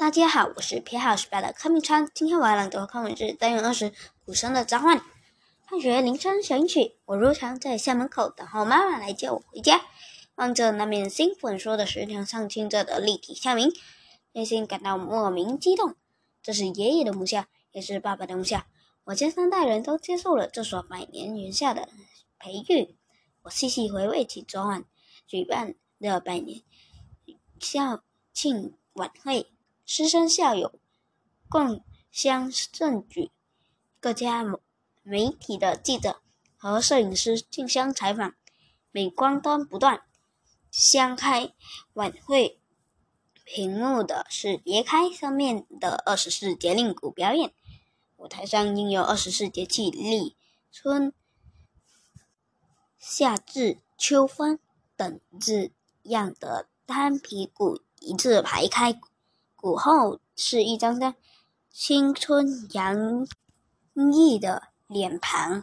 大家好，我是编号十八的柯明昌。今天我要朗读课文是单元二十《鼓声的召唤》。放学铃声响起，我如常在校门口等候妈妈来接我回家。望着那面新粉说的石墙上清着的立体校名，内心感到莫名激动。这是爷爷的母校，也是爸爸的母校。我家三代人都接受了这所百年名校的培育。我细细回味起昨晚举办的百年校庆晚会。师生校友共襄盛举，各家媒体的记者和摄影师竞相采访，镁光灯不断。掀开晚会屏幕的是别开上面的二十四节令鼓表演，舞台上印有二十四节气，立春、夏至、秋分等字样的单皮鼓一字排开。鼓后是一张张青春洋溢的脸庞。